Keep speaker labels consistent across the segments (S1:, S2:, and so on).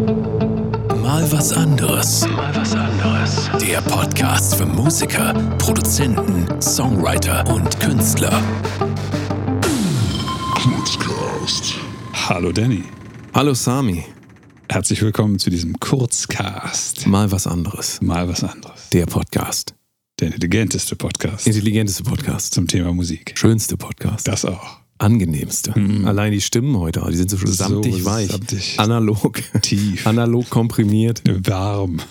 S1: Mal was anderes. Mal was anderes. Der Podcast für Musiker, Produzenten, Songwriter und Künstler.
S2: Hallo Danny.
S3: Hallo Sami.
S2: Herzlich willkommen zu diesem Kurzcast.
S3: Mal was anderes.
S2: Mal was anderes.
S3: Der Podcast.
S2: Der intelligenteste Podcast
S3: Intelligenteste Podcast.
S2: zum Thema Musik.
S3: Schönste Podcast.
S2: Das auch.
S3: Angenehmste. Allein die Stimmen heute, die sind so
S2: So
S3: samtig weich.
S2: samtig.
S3: Analog.
S2: Tief.
S3: Analog komprimiert.
S2: Warm.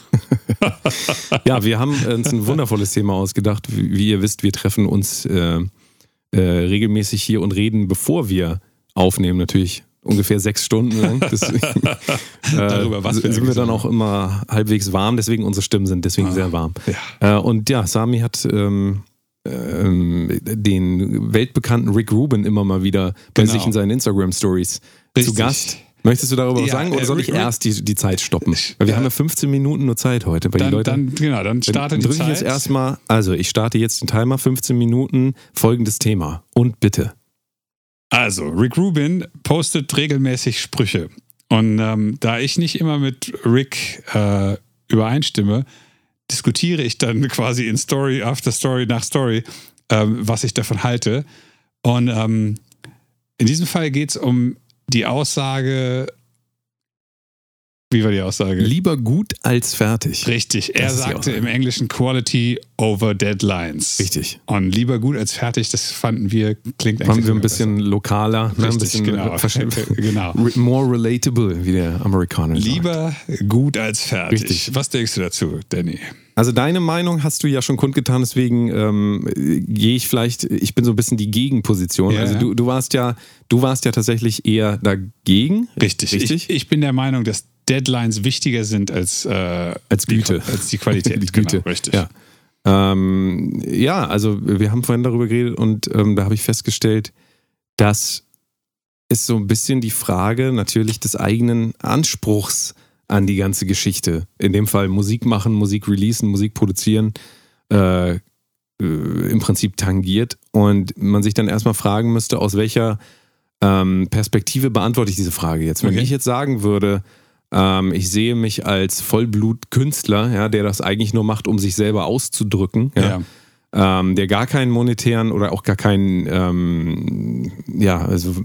S3: Ja, wir haben uns ein wundervolles Thema ausgedacht. Wie ihr wisst, wir treffen uns äh, äh, regelmäßig hier und reden, bevor wir aufnehmen, natürlich ungefähr sechs Stunden lang. Deswegen, äh,
S2: Darüber, was wir
S3: sind wir dann auch immer halbwegs warm, deswegen unsere Stimmen sind deswegen sehr warm.
S2: Ja.
S3: Äh, und ja, Sami hat ähm, ähm, den weltbekannten Rick Rubin immer mal wieder bei
S2: Genau.
S3: sich in seinen Instagram-Stories zu. Gast. Möchtest du darüber was
S2: Ja,
S3: sagen oder
S2: äh,
S3: soll ich erst die, die Zeit stoppen? Weil wir
S2: äh,
S3: haben ja 15 Minuten nur Zeit heute, weil die
S2: Dann,
S3: Leute.
S2: dann, genau, dann startet
S3: dann
S2: die
S3: drücke ich
S2: Zeit.
S3: jetzt erstmal, also ich starte jetzt den Timer, 15 Minuten, folgendes Thema. Und bitte.
S2: Also, Rick Rubin postet regelmäßig Sprüche. Und ähm, da ich nicht immer mit Rick äh, übereinstimme, diskutiere ich dann quasi in Story after Story nach Story, ähm, was ich davon halte. Und ähm, in diesem Fall geht es um die Aussage. Wie war die Aussage?
S3: Lieber gut als fertig.
S2: Richtig. Er sagte im Englischen Quality over Deadlines.
S3: Richtig.
S2: Und lieber gut als fertig, das fanden wir, klingt
S3: Machen wir ein bisschen lokaler, ne, ein
S2: Richtig,
S3: bisschen
S2: genau. genau.
S3: Re- more relatable, wie der Amerikaner sagt.
S2: Lieber gut als fertig.
S3: Richtig.
S2: Was denkst du dazu, Danny?
S3: Also deine Meinung hast du ja schon kundgetan, deswegen ähm, äh, gehe ich vielleicht, ich bin so ein bisschen die Gegenposition.
S2: Ja,
S3: also du, du warst ja, du warst ja tatsächlich eher dagegen.
S2: Richtig.
S3: Richtig?
S2: Ich, ich bin der Meinung, dass Deadlines wichtiger sind als, äh,
S3: Als
S2: die,
S3: Güte.
S2: als die Qualität.
S3: Die Güte.
S2: Genau, richtig.
S3: Ja. Ähm, ja, also wir haben vorhin darüber geredet und ähm, da habe ich festgestellt, dass ist so ein bisschen die Frage natürlich des eigenen Anspruchs an die ganze Geschichte. In dem Fall Musik machen, Musik releasen, Musik produzieren, äh, äh, im Prinzip tangiert. Und man sich dann erstmal fragen müsste, aus welcher ähm, Perspektive beantworte ich diese Frage jetzt. Wenn
S2: Okay.
S3: ich jetzt sagen würde, ähm, ich sehe mich als Vollblutkünstler, ja, der das eigentlich nur macht, um sich selber auszudrücken, ja,
S2: Ja.
S3: ähm, der gar keinen monetären oder auch gar keinen, ähm, ja, also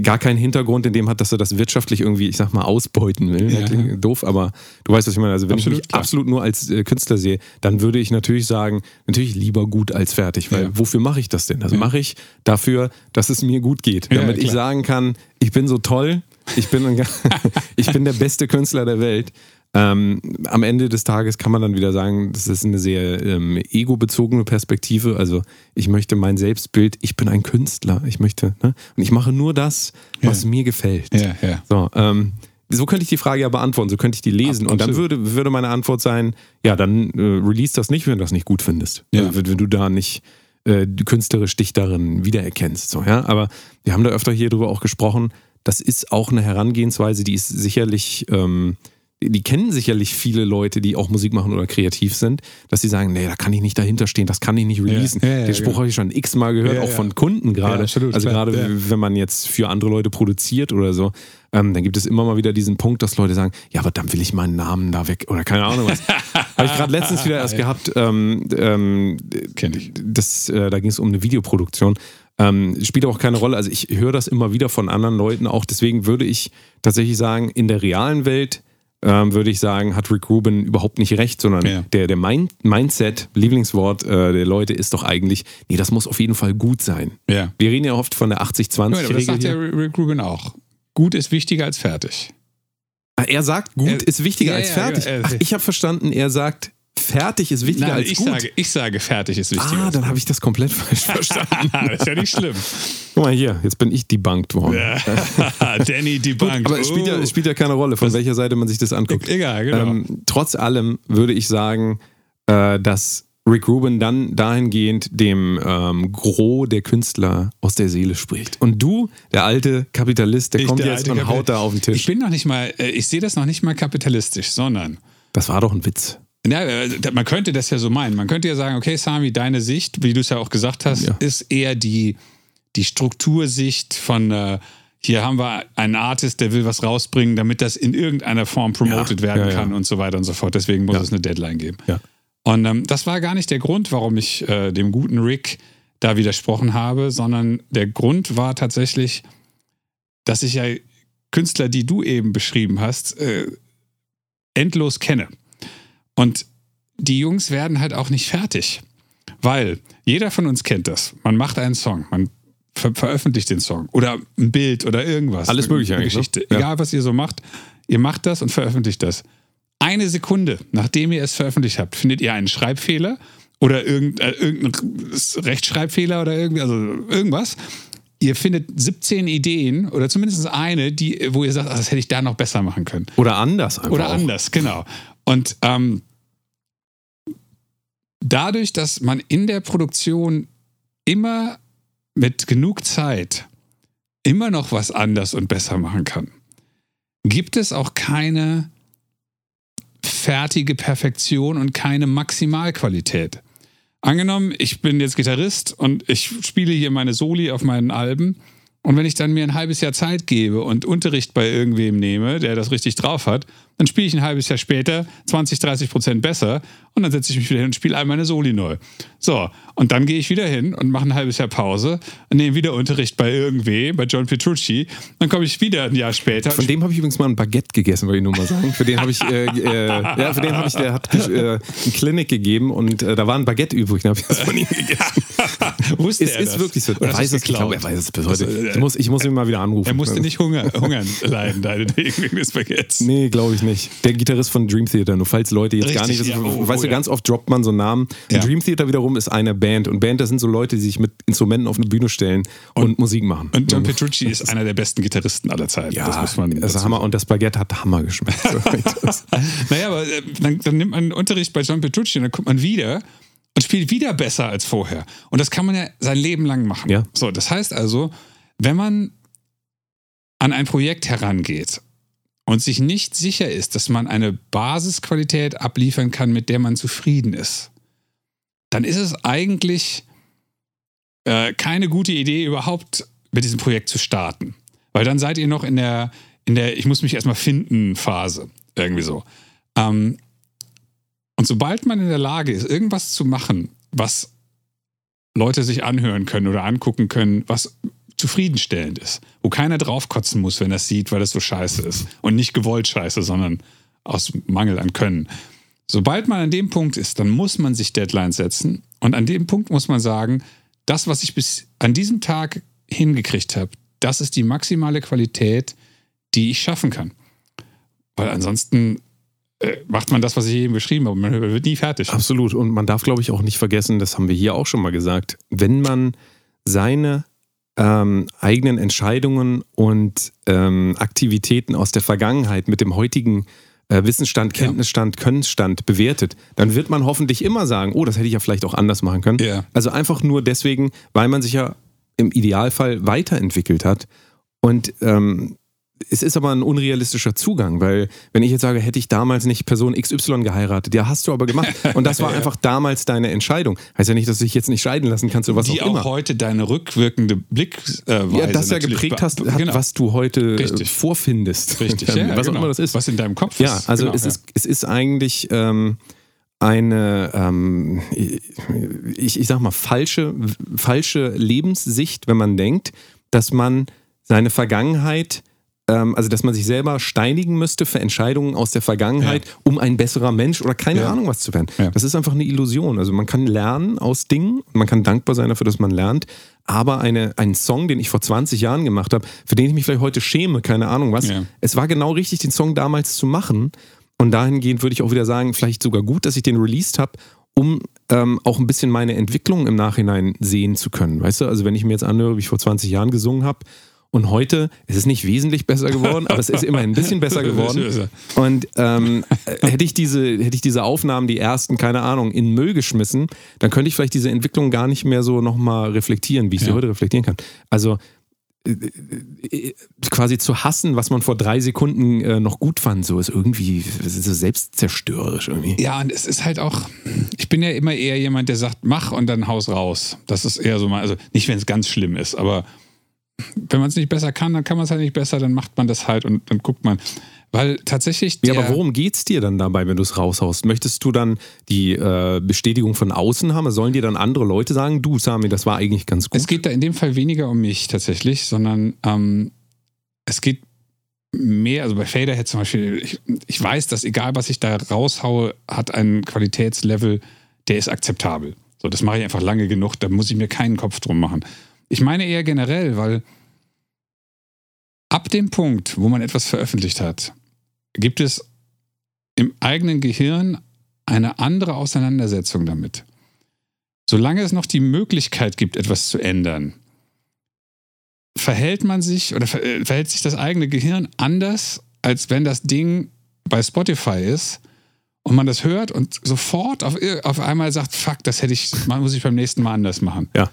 S3: gar keinen Hintergrund in dem hat, dass er das wirtschaftlich irgendwie, ich sag mal, ausbeuten will.
S2: Ja.
S3: Doof, aber du weißt, was ich meine. Also wenn
S2: Absolut,
S3: ich mich
S2: klar.
S3: absolut nur als äh, Künstler sehe, dann würde ich natürlich sagen, natürlich lieber gut als fertig, weil
S2: Ja.
S3: wofür mache ich das denn? Also
S2: Ja.
S3: mache ich dafür, dass es mir gut geht, damit ich sagen kann, ich bin so toll, ich bin, ein, ich bin der beste Künstler der Welt. Ähm, am Ende des Tages kann man dann wieder sagen, das ist eine sehr ähm, ego-bezogene Perspektive. Also ich möchte mein Selbstbild, ich bin ein Künstler, ich möchte, ne? und ich mache nur das, was
S2: Ja.
S3: mir gefällt.
S2: Ja, ja.
S3: So, ähm, so könnte ich die Frage ja beantworten, so könnte ich die lesen.
S2: Ab-
S3: und dann
S2: absolut.
S3: würde, würde meine Antwort sein, ja, dann äh, release das nicht, wenn du das nicht gut findest.
S2: Ja.
S3: Also, wenn, wenn du da nicht äh, künstlerisch dich darin wiedererkennst. So, ja? Aber wir haben da öfter hier drüber auch gesprochen, das ist auch eine Herangehensweise, die ist sicherlich, ähm, die kennen sicherlich viele Leute, die auch Musik machen oder kreativ sind, dass sie sagen, nee, da kann ich nicht dahinter stehen, das kann ich nicht releasen.
S2: Ja, ja, ja,
S3: Den Spruch habe ich schon x-mal gehört, auch von Kunden gerade. Also gerade wenn man jetzt für andere Leute produziert oder so, ähm, dann gibt es immer mal wieder diesen Punkt, dass Leute sagen, ja, aber dann will ich meinen Namen da weg oder keine Ahnung was. Habe ich gerade letztens wieder erst gehabt, ähm, ähm,
S2: Kenn ich.
S3: das, äh, da ging es um eine Videoproduktion. Ähm, spielt auch keine Rolle. Also ich höre das immer wieder von anderen Leuten auch. Deswegen würde ich tatsächlich sagen, in der realen Welt ähm, würde ich sagen, hat Rick Rubin überhaupt nicht recht, sondern
S2: Ja.
S3: der, der Mind Mindset, Lieblingswort äh, der Leute ist doch eigentlich, nee, das muss auf jeden Fall gut sein.
S2: Ja.
S3: Wir reden ja oft von der
S2: Ja, aber das
S3: 80-20-Regel.
S2: sagt ja. Rick Rubin auch. Gut ist wichtiger als fertig.
S3: Ah, Er sagt, gut
S2: Er-
S3: ist wichtiger
S2: Ja,
S3: als
S2: ja,
S3: fertig.
S2: ja,
S3: Ach, ich habe verstanden, er sagt, fertig ist wichtiger
S2: Nein,
S3: als
S2: ich
S3: gut.
S2: sage, ich sage, fertig ist wichtiger.
S3: ah, dann habe ich das komplett falsch verstanden.
S2: das ist ja nicht schlimm.
S3: Guck mal hier, jetzt bin ich debunked worden.
S2: Danny die Bank.
S3: Aber es spielt, ja, es spielt ja keine Rolle, von welcher Seite man sich das anguckt.
S2: Egal, genau.
S3: Ähm, trotz allem würde ich sagen, äh, dass Rick Rubin dann dahingehend dem ähm, Gros der Künstler aus der Seele spricht. Und du, der alte Kapitalist, der
S2: Ich,
S3: kommt
S2: der
S3: jetzt und haut da auf den
S2: Ich
S3: Tisch.
S2: bin noch nicht mal, äh, ich sehe das noch nicht mal kapitalistisch, sondern
S3: Das war doch ein Witz.
S2: Ja, äh, man könnte das ja so meinen. Man könnte ja sagen, okay, Sami, deine Sicht, wie du es ja auch gesagt hast,
S3: Ja.
S2: ist eher die, die Struktursicht von, äh, hier haben wir einen Artist, der will was rausbringen, damit das in irgendeiner Form promoted
S3: Ja,
S2: werden
S3: ja,
S2: kann und so weiter und so fort. Deswegen muss es eine Deadline geben.
S3: Ja.
S2: Und ähm, das war gar nicht der Grund, warum ich äh, dem guten Rick da widersprochen habe, sondern der Grund war tatsächlich, dass ich ja Künstler, die du eben beschrieben hast, äh, endlos kenne. Und die Jungs werden halt auch nicht fertig. Weil jeder von uns kennt das. Man macht einen Song, man ver veröffentlicht den Song oder ein Bild oder irgendwas.
S3: Alles mögliche
S2: Eine
S3: eigentlich, ne?
S2: Geschichte.
S3: Ja.
S2: Egal, was ihr so macht, ihr macht das und veröffentlicht das. Eine Sekunde, nachdem ihr es veröffentlicht habt, findet ihr einen Schreibfehler oder irgend, äh, irgendeinen Rechtschreibfehler oder irgendwie, also irgendwas. Ihr findet 17 Ideen oder zumindest eine, die, wo ihr sagt, ach, das hätte ich da noch besser machen können.
S3: Oder anders einfach.
S2: Oder
S3: auch.
S2: anders, genau. Und ähm, dadurch, dass man in der Produktion immer mit genug Zeit immer noch was anders und besser machen kann, gibt es auch keine fertige Perfektion und keine Maximalqualität. Angenommen, ich bin jetzt Gitarrist und ich spiele hier meine Soli auf meinen Alben. Und wenn ich dann mir ein halbes Jahr Zeit gebe und Unterricht bei irgendwem nehme, der das richtig drauf hat, dann spiele ich ein halbes Jahr später 20, 30 Prozent besser und dann setze ich mich wieder hin und spiele all meine Soli neu. So, und dann gehe ich wieder hin und mache ein halbes Jahr Pause und nehme wieder Unterricht bei irgendwem, bei John Petrucci. Dann komme ich wieder ein Jahr später.
S3: Von dem habe ich übrigens mal ein Baguette gegessen, wollte ich nur mal sagen. Für den habe ich, äh, äh, ja, für den habe ich, der hat äh, eine Klinik gegeben und äh, da war ein Baguette übrig, dann habe ich das von ihm gegessen.
S2: Wusste
S3: Es
S2: er
S3: ist
S2: das?
S3: wirklich so. Er weiß es, ich glaube, er weiß es bis heute.
S2: Also, äh,
S3: Ich muss, ich muss ihn mal wieder anrufen.
S2: Er musste nicht Hunger, hungern leiden, deinetwegen wegen des Baguettes.
S3: Nee, glaube ich nicht. Der Gitarrist von Dream Theater, nur falls Leute jetzt gar nicht
S2: Richtig,
S3: wissen,
S2: ja, oh,
S3: weißt
S2: oh,
S3: du,
S2: ja.
S3: ganz oft droppt man so einen Namen.
S2: Ja.
S3: Dream Theater wiederum ist eine Band und Band, das sind so Leute, die sich mit Instrumenten auf eine Bühne stellen und, Musik machen.
S2: Und John
S3: Ja.
S2: Petrucci ist einer der besten Gitarristen aller Zeiten.
S3: ja,
S2: das muss man.
S3: das ist Hammer und das Baguette hat Hammer geschmeckt.
S2: Naja, aber äh, dann, dann nimmt man Unterricht bei John Petrucci und dann kommt man wieder und spielt wieder besser als vorher. Und das kann man ja sein Leben lang machen.
S3: Ja.
S2: So, das heißt also, wenn man an ein Projekt herangeht und sich nicht sicher ist, dass man eine Basisqualität abliefern kann, mit der man zufrieden ist, dann ist es eigentlich äh, keine gute Idee, überhaupt mit diesem Projekt zu starten. Weil dann seid ihr noch in der, in der Ich muss mich erstmal finden Phase. Irgendwie so. Ähm, und sobald man in der Lage ist, irgendwas zu machen, was Leute sich anhören können oder angucken können, was zufriedenstellend ist, wo keiner draufkotzen muss, wenn er es sieht, weil es so scheiße ist. Und nicht gewollt scheiße, sondern aus Mangel an Können. Sobald man an dem Punkt ist, dann muss man sich Deadlines setzen. Und an dem Punkt muss man sagen, das, was ich bis an diesem Tag hingekriegt habe, das ist die maximale Qualität, die ich schaffen kann. Weil ansonsten äh, macht man das, was ich eben beschrieben habe. Man wird nie fertig.
S3: Absolut. Und man darf, glaube ich, auch nicht vergessen, das haben wir hier auch schon mal gesagt, wenn man seine ähm, eigenen Entscheidungen und ähm, Aktivitäten aus der Vergangenheit mit dem heutigen äh, Wissensstand,
S2: Ja.
S3: Kenntnisstand, Könnensstand bewertet, dann wird man hoffentlich immer sagen, oh, das hätte ich ja vielleicht auch anders machen können.
S2: Ja.
S3: Also einfach nur deswegen, weil man sich ja im Idealfall weiterentwickelt hat. Und ähm, es ist aber ein unrealistischer Zugang, weil wenn ich jetzt sage, hätte ich damals nicht Person XY geheiratet, ja, hast du aber gemacht. Und das war
S2: Ja.
S3: einfach damals deine Entscheidung. Heißt ja nicht, dass du dich jetzt nicht scheiden lassen kannst oder was
S2: die
S3: auch
S2: auch,
S3: immer.
S2: heute deine rückwirkende Blickweise
S3: ja, das ja geprägt hast, hat,
S2: genau.
S3: was du heute äh,
S2: Richtig.
S3: vorfindest.
S2: Richtig, ja,
S3: was auch
S2: genau.
S3: immer das ist.
S2: Was in deinem Kopf
S3: Ja,
S2: ist.
S3: also
S2: Genau,
S3: es,
S2: ja.
S3: Ist, es ist eigentlich ähm, eine, ähm, ich, ich sag mal, falsche, falsche Lebenssicht, wenn man denkt, dass man seine Vergangenheit, ähm, also dass man sich selber steinigen müsste für Entscheidungen aus der Vergangenheit, um ein besserer Mensch oder keine
S2: Ja.
S3: Ahnung was zu werden.
S2: Ja.
S3: Das ist einfach eine Illusion. Also man kann lernen aus Dingen, man kann dankbar sein dafür, dass man lernt, aber eine, einen Song, den ich vor 20 Jahren gemacht habe, für den ich mich vielleicht heute schäme, keine Ahnung was,
S2: Ja.
S3: es war genau richtig, den Song damals zu machen. Und dahingehend würde ich auch wieder sagen, vielleicht sogar gut, dass ich den released habe, um ähm, auch ein bisschen meine Entwicklung im Nachhinein sehen zu können. Weißt du, also wenn ich mir jetzt anhöre, wie ich vor 20 Jahren gesungen habe und heute, es ist nicht wesentlich besser geworden, aber es ist immerhin ein bisschen besser geworden. Und ähm, äh, hätte ich diese, hätte ich diese Aufnahmen, die ersten, keine Ahnung, in Müll geschmissen, dann könnte ich vielleicht diese Entwicklung gar nicht mehr so nochmal reflektieren, wie ich sie
S2: Ja.
S3: heute reflektieren kann. Also äh, äh, quasi zu hassen, was man vor drei Sekunden äh, noch gut fand, so ist irgendwie ist so selbstzerstörerisch irgendwie.
S2: Ja, und es ist halt auch, ich bin ja immer eher jemand, der sagt, mach und dann haus raus. Das ist eher so mal, also nicht, wenn es ganz schlimm ist, aber wenn man es nicht besser kann, dann kann man es halt nicht besser, dann macht man das halt und dann guckt man. Weil tatsächlich.
S3: Ja, aber worum geht es dir dann dabei, wenn du es raushaust? Möchtest du dann die äh, Bestätigung von außen haben? Sollen dir dann andere Leute sagen, du, Sami, das war eigentlich ganz gut?
S2: Es geht da in dem Fall weniger um mich tatsächlich, sondern ähm, es geht mehr, also bei Faderhead zum Beispiel, ich, ich weiß, dass egal was ich da raushaue, hat ein Qualitätslevel, der ist akzeptabel. So, das mache ich einfach lange genug, da muss ich mir keinen Kopf drum machen. Ich meine eher generell, weil ab dem Punkt, wo man etwas veröffentlicht hat, gibt es im eigenen Gehirn eine andere Auseinandersetzung damit. Solange es noch die Möglichkeit gibt, etwas zu ändern, verhält man sich oder äh, verhält sich das eigene Gehirn anders, als wenn das Ding bei Spotify ist und man das hört und sofort auf, auf einmal sagt, fuck, das hätte ich, muss ich beim nächsten Mal anders machen.
S3: Ja.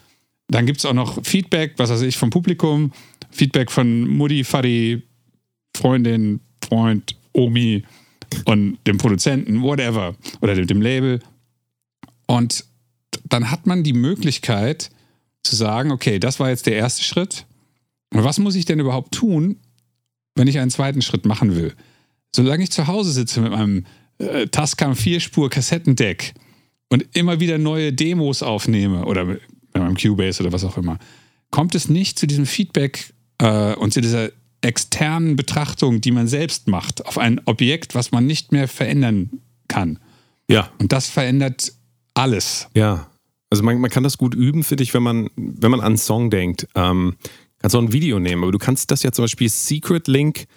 S2: Dann gibt es auch noch Feedback, was weiß ich, vom Publikum, Feedback von Mutti, Fadi, Freundin, Freund, Omi und dem Produzenten, whatever, oder dem, Label. Und dann hat man die Möglichkeit zu sagen, okay, das war jetzt der erste Schritt. Und was muss ich denn überhaupt tun, wenn ich einen zweiten Schritt machen will? Solange ich zu Hause sitze mit meinem äh, Tascam 4-Spur Kassettendeck und immer wieder neue Demos aufnehme oder mit meinem Cubase oder was auch immer, kommt es nicht zu diesem Feedback äh, und zu dieser externen Betrachtung, die man selbst macht, auf ein Objekt, was man nicht mehr verändern kann.
S3: Ja.
S2: Und das verändert alles.
S3: Ja. Also man, man kann das gut üben, finde ich, wenn man, wenn man an einen Song denkt. Ähm, kannst auch ein Video nehmen, aber du kannst das ja zum Beispiel Secret Link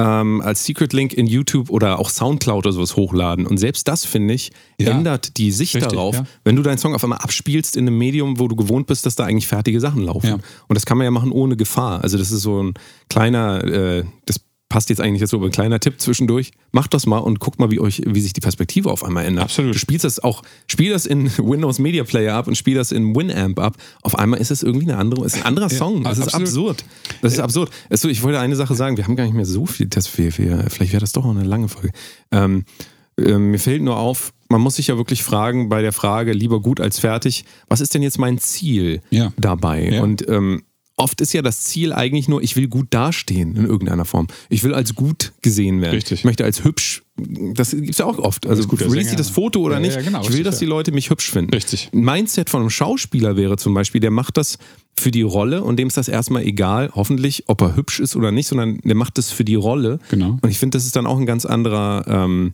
S3: ähm, als Secret Link in YouTube oder auch Soundcloud oder sowas hochladen. Und selbst das, finde ich,
S2: Ja.
S3: ändert die Sicht
S2: Richtig,
S3: darauf,
S2: ja.
S3: wenn du deinen Song auf einmal abspielst in einem Medium, wo du gewohnt bist, dass da eigentlich fertige Sachen laufen.
S2: Ja.
S3: Und das kann man ja machen ohne Gefahr. Also das ist so ein kleiner, äh, das passt jetzt eigentlich dazu, aber ein kleiner Tipp zwischendurch. Macht das mal und guckt mal, wie euch, wie sich die Perspektive auf einmal ändert.
S2: Absolut.
S3: Du spielst das auch, spiel das in Windows Media Player ab und spiel das in Winamp ab. Auf einmal ist es irgendwie eine andere, ist ein anderer Song. Das ist
S2: absolut.
S3: absurd. Das ist absurd. Also, ich wollte eine Sache sagen, wir haben gar nicht mehr so viel, das wir, wir, vielleicht wäre das doch auch eine lange Folge. Ähm, ähm, mir fällt nur auf, man muss sich ja wirklich fragen bei der Frage, lieber gut als fertig, was ist denn jetzt mein Ziel
S2: Ja.
S3: dabei?
S2: Ja.
S3: Und ähm, oft ist ja das Ziel eigentlich nur, ich will gut dastehen in irgendeiner Form. Ich will als gut gesehen werden.
S2: Richtig.
S3: Ich möchte als hübsch, das gibt es ja auch oft. Also
S2: guter
S3: release ich das Foto oder
S2: Ja,
S3: nicht?
S2: ja, genau,
S3: ich will, dass die Leute mich hübsch finden.
S2: Richtig.
S3: Ein Mindset von einem Schauspieler wäre zum Beispiel, der macht das für die Rolle und dem ist das erstmal egal, hoffentlich, ob er hübsch ist oder nicht, sondern der macht das für die Rolle.
S2: Genau.
S3: Und ich finde, das ist dann auch ein ganz anderer ähm,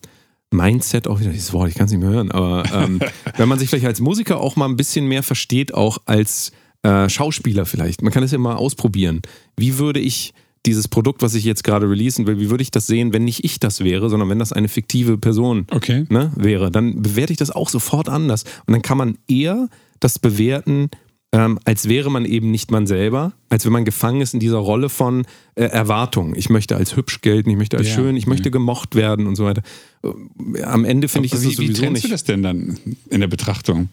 S3: Mindset, auch wieder dieses Wort, ich kann es nicht mehr hören, aber ähm, wenn man sich vielleicht als Musiker auch mal ein bisschen mehr versteht, auch als äh, Schauspieler vielleicht. Man kann es ja mal ausprobieren. Wie würde ich dieses Produkt, was ich jetzt gerade releasen will, wie würde ich das sehen, wenn nicht ich das wäre, sondern wenn das eine fiktive Person
S2: Okay.
S3: ne, wäre, dann bewerte ich das auch sofort anders. Und dann kann man eher das bewerten, ähm, als wäre man eben nicht man selber, als wenn man gefangen ist in dieser Rolle von äh, Erwartung. Ich möchte als hübsch gelten, ich möchte als
S2: Ja,
S3: schön, ich möchte
S2: ja.
S3: gemocht werden und so weiter. Äh, Am Ende finde ich, ist
S2: wie,
S3: das
S2: wie
S3: sowieso
S2: trennst
S3: nicht.
S2: du das denn dann in der Betrachtung?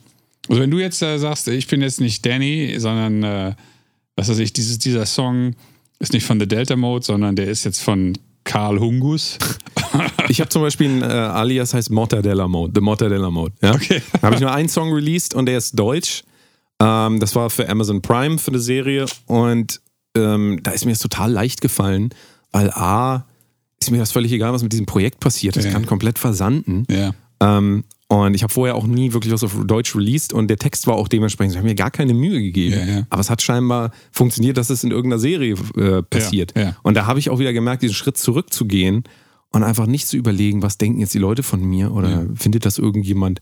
S2: Also wenn du jetzt äh, sagst, ich bin jetzt nicht Danny, sondern äh, was weiß ich, dieses, dieser Song ist nicht von The Delta Mode, sondern der ist jetzt von Karl Hungus.
S3: Ich habe zum Beispiel ein äh, Alias heißt Mortadella Mode, The Mortadella Mode. Ja?
S2: Okay.
S3: Da habe ich nur einen Song released und der ist deutsch. Ähm, das war für Amazon Prime für eine Serie und ähm, da ist mir das total leicht gefallen, weil A, ist mir das völlig egal, was mit diesem Projekt passiert. Das
S2: Ja.
S3: kann komplett versanden.
S2: Ja.
S3: Ähm, und ich habe vorher auch nie wirklich was auf Deutsch released und der Text war auch dementsprechend. Ich habe mir gar keine Mühe gegeben.
S2: Ja, ja.
S3: Aber es hat scheinbar funktioniert, dass es in irgendeiner Serie äh, passiert.
S2: Ja.
S3: Und da habe ich auch wieder gemerkt, diesen Schritt zurückzugehen und einfach nicht zu überlegen, was denken jetzt die Leute von mir oder findet das irgendjemand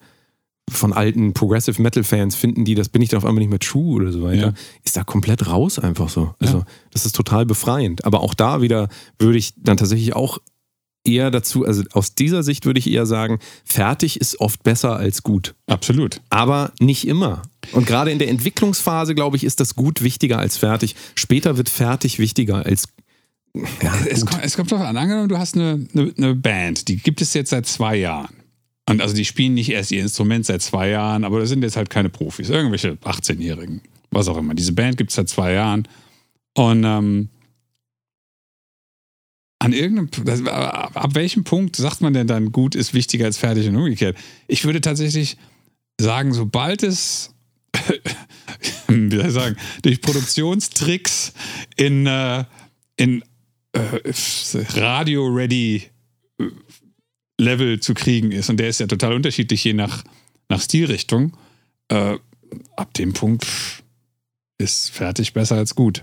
S3: von alten Progressive Metal Fans, finden die, das bin ich dann auf einmal nicht mehr true oder so weiter. Ist da komplett raus einfach so. Also das ist total befreiend. Aber auch da wieder würde ich dann tatsächlich auch eher dazu, also aus dieser Sicht würde ich eher sagen, fertig ist oft besser als gut.
S2: Absolut.
S3: Aber nicht immer. Und gerade in der Entwicklungsphase, glaube ich, ist das gut wichtiger als fertig. Später wird fertig wichtiger als. Ja,
S2: Es kommt, es kommt doch an, angenommen, du hast eine, eine, eine Band, die gibt es jetzt seit zwei Jahren. Und also die spielen nicht erst ihr Instrument seit zwei Jahren, aber das sind jetzt halt keine Profis, irgendwelche 18-Jährigen, was auch immer. Diese Band gibt es seit zwei Jahren. Und ähm, an irgendeinem, das, ab, welchem Punkt sagt man denn dann, gut ist wichtiger als fertig und umgekehrt? Ich würde tatsächlich sagen, sobald es, wie soll ich sagen, durch Produktionstricks in, äh, in äh, Radio-Ready äh, Level zu kriegen ist. Und der ist ja total unterschiedlich je nach, nach Stilrichtung. Äh, ab dem Punkt ist fertig besser als gut.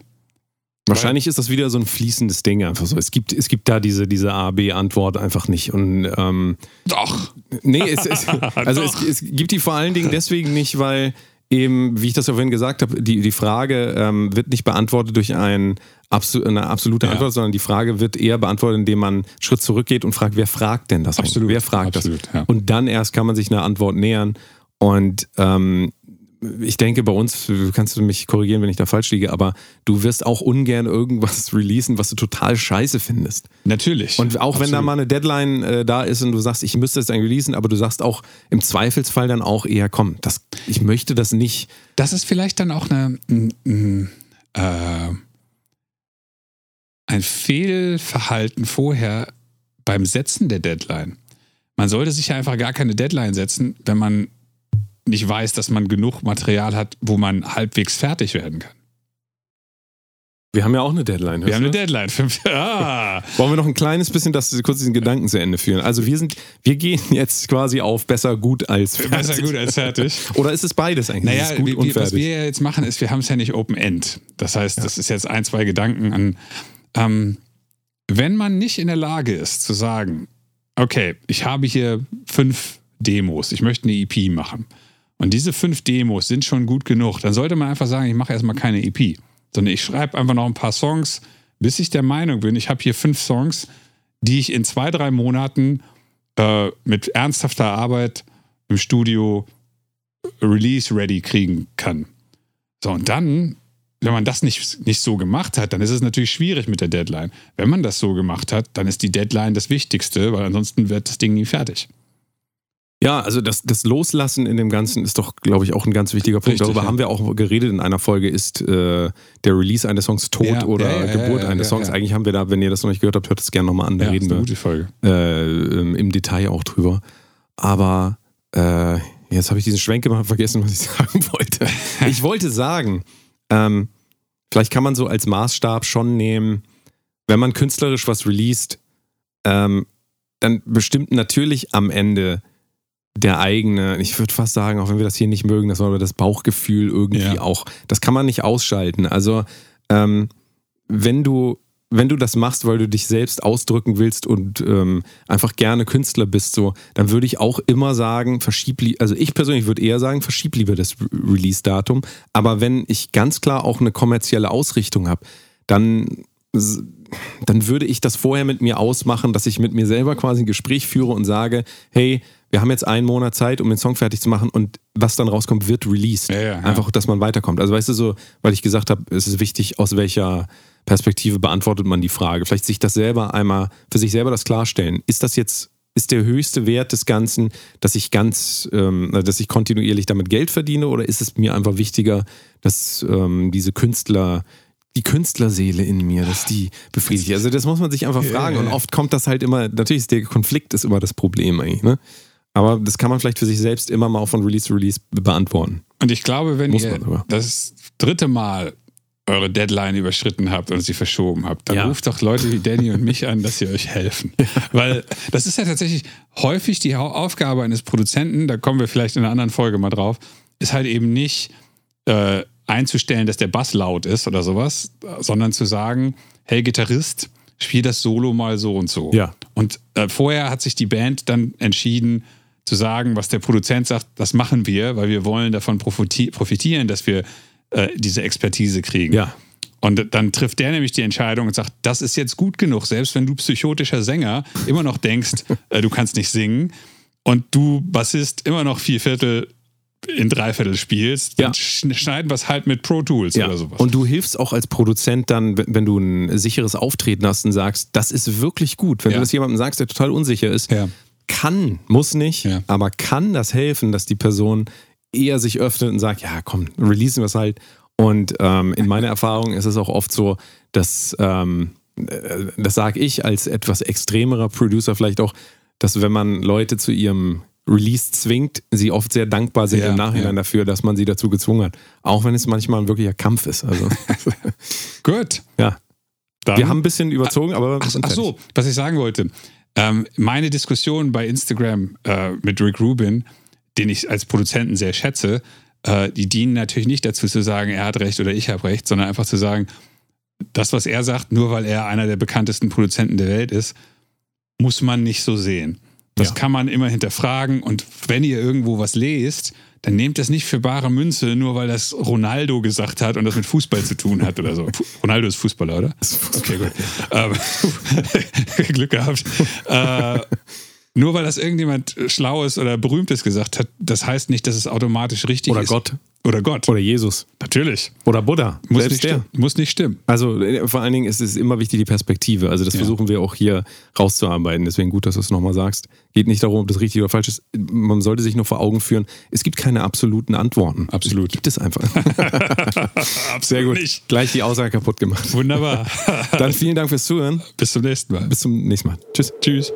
S3: Wahrscheinlich ist das wieder so ein fließendes Ding einfach so. Es gibt, es gibt da diese, diese A-B-Antwort einfach nicht. Und ähm,
S2: Doch.
S3: Nee, es, es, also es, es gibt die vor allen Dingen deswegen nicht, weil eben, wie ich das ja vorhin gesagt habe, die, die Frage ähm, wird nicht beantwortet durch ein, absol eine absolute
S2: Ja.
S3: Antwort, sondern die Frage wird eher beantwortet, indem man einen Schritt zurückgeht und fragt, wer fragt denn das? eigentlich?
S2: Absolut,
S3: Wer fragt
S2: absolut,
S3: das?
S2: ja.
S3: Und dann erst kann man sich einer Antwort nähern. Und ähm, ich denke, bei uns, kannst du mich korrigieren, wenn ich da falsch liege, aber du wirst auch ungern irgendwas releasen, was du total scheiße findest.
S2: Natürlich.
S3: Und auch wenn da
S2: Absolut.
S3: mal eine Deadline äh, da ist und du sagst, ich müsste es dann releasen, aber du sagst auch im Zweifelsfall dann auch eher, komm, das, ich möchte das nicht.
S2: Das ist vielleicht dann auch eine, ein, ein, äh, ein Fehlverhalten vorher beim Setzen der Deadline. Man sollte sich ja einfach gar keine Deadline setzen, wenn man nicht weiß, dass man genug Material hat, wo man halbwegs fertig werden kann.
S3: Wir haben ja auch eine Deadline.
S2: Wir haben eine? Deadline. Fünf, ah,
S3: Wollen wir noch ein kleines bisschen das, kurz diesen Gedanken zu Ende führen? Also wir sind, wir gehen jetzt quasi auf besser gut als fertig.
S2: besser gut als fertig.
S3: Oder ist es beides eigentlich?
S2: Naja,
S3: gut
S2: wie,
S3: und
S2: was wir ja jetzt machen, ist, wir haben es ja nicht Open End. Das heißt, das ist jetzt ein, zwei Gedanken an. Ähm, wenn man nicht in der Lage ist zu sagen, okay, ich habe hier fünf Demos, ich möchte eine EP machen. Und diese fünf Demos sind schon gut genug, dann sollte man einfach sagen, ich mache erstmal keine EP, sondern ich schreibe einfach noch ein paar Songs, bis ich der Meinung bin, ich habe hier fünf Songs, die ich in zwei, drei Monaten äh, mit ernsthafter Arbeit im Studio release-ready kriegen kann. So, und dann, wenn man das nicht, nicht so gemacht hat, dann ist es natürlich schwierig mit der Deadline. Wenn man das so gemacht hat, dann ist die Deadline das Wichtigste, weil ansonsten wird das Ding nie fertig.
S3: Ja, also das, das Loslassen in dem Ganzen ist doch, glaube ich, auch ein ganz wichtiger Punkt.
S2: Richtig,
S3: Darüber
S2: ja.
S3: haben wir auch geredet in einer Folge. Ist äh, der Release eines Songs Tod
S2: Ja,
S3: oder
S2: ja,
S3: Geburt eines Songs? Eigentlich haben wir da, wenn ihr das noch nicht gehört habt, hört es gerne nochmal an. Da reden wir
S2: gute Folge.
S3: äh, im Detail auch drüber. Aber äh, jetzt habe ich diesen Schwenk gemacht, vergessen, was ich sagen wollte. Ich wollte sagen, ähm, vielleicht kann man so als Maßstab schon nehmen, wenn man künstlerisch was released, ähm, dann bestimmt natürlich am Ende der eigene, ich würde fast sagen, auch wenn wir das hier nicht mögen, das war aber das Bauchgefühl irgendwie
S2: Ja.
S3: auch. Das kann man nicht ausschalten. Also, ähm, wenn du, wenn du das machst, weil du dich selbst ausdrücken willst und ähm, einfach gerne Künstler bist, so, dann würde ich auch immer sagen, verschieb also ich persönlich würde eher sagen, verschieb lieber das Re- Release-Datum. Aber wenn ich ganz klar auch eine kommerzielle Ausrichtung habe, dann dann würde ich das vorher mit mir ausmachen, dass ich mit mir selber quasi ein Gespräch führe und sage, hey, wir haben jetzt einen Monat Zeit, um den Song fertig zu machen und was dann rauskommt, wird released.
S2: Ja, ja, ja.
S3: Einfach, dass man weiterkommt. Also weißt du so, weil ich gesagt habe, es ist wichtig, aus welcher Perspektive beantwortet man die Frage. Vielleicht sich das selber einmal, für sich selber das klarstellen. Ist das jetzt, ist der höchste Wert des Ganzen, dass ich ganz, ähm, dass ich kontinuierlich damit Geld verdiene oder ist es mir einfach wichtiger, dass ähm, diese Künstler die Künstlerseele in mir, dass die befriedigt. Also das muss man sich einfach fragen. Und oft kommt das halt immer, natürlich ist der Konflikt ist immer das Problem eigentlich, ne? Aber das kann man vielleicht für sich selbst immer mal von Release zu Release beantworten.
S2: Und ich glaube, wenn
S3: Muss
S2: ihr das dritte Mal eure Deadline überschritten habt und sie verschoben habt, dann
S3: Ja.
S2: ruft doch Leute wie Danny und mich an, dass sie euch helfen. Weil das ist ja tatsächlich häufig die Aufgabe eines Produzenten, da kommen wir vielleicht in einer anderen Folge mal drauf, ist halt eben nicht äh, einzustellen, dass der Bass laut ist oder sowas, sondern zu sagen, hey Gitarrist, spiel das Solo mal so und so.
S3: Ja.
S2: Und äh, vorher hat sich die Band dann entschieden zu sagen, was der Produzent sagt, das machen wir, weil wir wollen davon profiti- profitieren, dass wir äh, diese Expertise kriegen.
S3: Ja.
S2: Und dann trifft der nämlich die Entscheidung und sagt, das ist jetzt gut genug, selbst wenn du psychotischer Sänger immer noch denkst, äh, du kannst nicht singen und du Bassist immer noch vier Viertel in Dreiviertel spielst, dann
S3: Ja.
S2: sch- schneiden wir es halt mit Pro Tools
S3: Ja.
S2: oder sowas.
S3: Und du hilfst auch als Produzent dann, wenn du ein sicheres Auftreten hast und sagst, das ist wirklich gut. Wenn
S2: Ja.
S3: du das jemandem sagst, der total unsicher ist. Kann, muss nicht,
S2: Ja.
S3: aber kann das helfen, dass die Person eher sich öffnet und sagt, ja komm, releasen wir es halt. Und ähm, in meiner Erfahrung ist es auch oft so, dass, ähm, äh, das sage ich als etwas extremerer Producer vielleicht auch, dass wenn man Leute zu ihrem Release zwingt, sie oft sehr dankbar sind
S2: Ja,
S3: im Nachhinein
S2: ja.
S3: dafür, dass man sie dazu gezwungen hat. Auch wenn es manchmal ein wirklicher Kampf ist. Also,
S2: Gut.
S3: ja.
S2: Dann,
S3: Wir haben ein bisschen überzogen, aber.
S2: ach, ach so, was ich sagen wollte. Ähm, meine Diskussion bei Instagram äh, mit Rick Rubin, den ich als Produzenten sehr schätze, äh, die dienen natürlich nicht dazu zu sagen, er hat recht oder ich habe recht, sondern einfach zu sagen, das, was er sagt, nur weil er einer der bekanntesten Produzenten der Welt ist, muss man nicht so sehen. Das
S3: Ja.
S2: kann man immer hinterfragen und wenn ihr irgendwo was lest, dann nehmt das nicht für bare Münze, nur weil das Ronaldo gesagt hat und das mit Fußball zu tun hat oder so. Ronaldo ist Fußballer, oder? Okay, gut. Ähm, Glück gehabt. Äh, nur weil das irgendjemand Schlaues oder Berühmtes gesagt hat, das heißt nicht, dass es automatisch richtig
S3: Oder
S2: ist.
S3: Gott.
S2: Oder Gott.
S3: Oder Jesus.
S2: Natürlich.
S3: Oder Buddha.
S2: Muss
S3: Selbst
S2: nicht,
S3: der.
S2: stimmen. Muss nicht stimmen.
S3: Also äh, vor allen Dingen ist es immer wichtig die Perspektive. Also das
S2: Ja.
S3: versuchen wir auch hier rauszuarbeiten. Deswegen gut, dass du es nochmal sagst. Geht nicht darum, ob das richtig oder falsch ist. Man sollte sich nur vor Augen führen, es gibt keine absoluten Antworten.
S2: Absolut.
S3: Gibt es einfach.
S2: Absolut
S3: Sehr gut.
S2: Nicht.
S3: Gleich die Aussage kaputt gemacht.
S2: Wunderbar.
S3: Dann vielen Dank fürs Zuhören.
S2: Bis zum nächsten Mal.
S3: Bis zum nächsten Mal. Tschüss.
S2: Tschüss.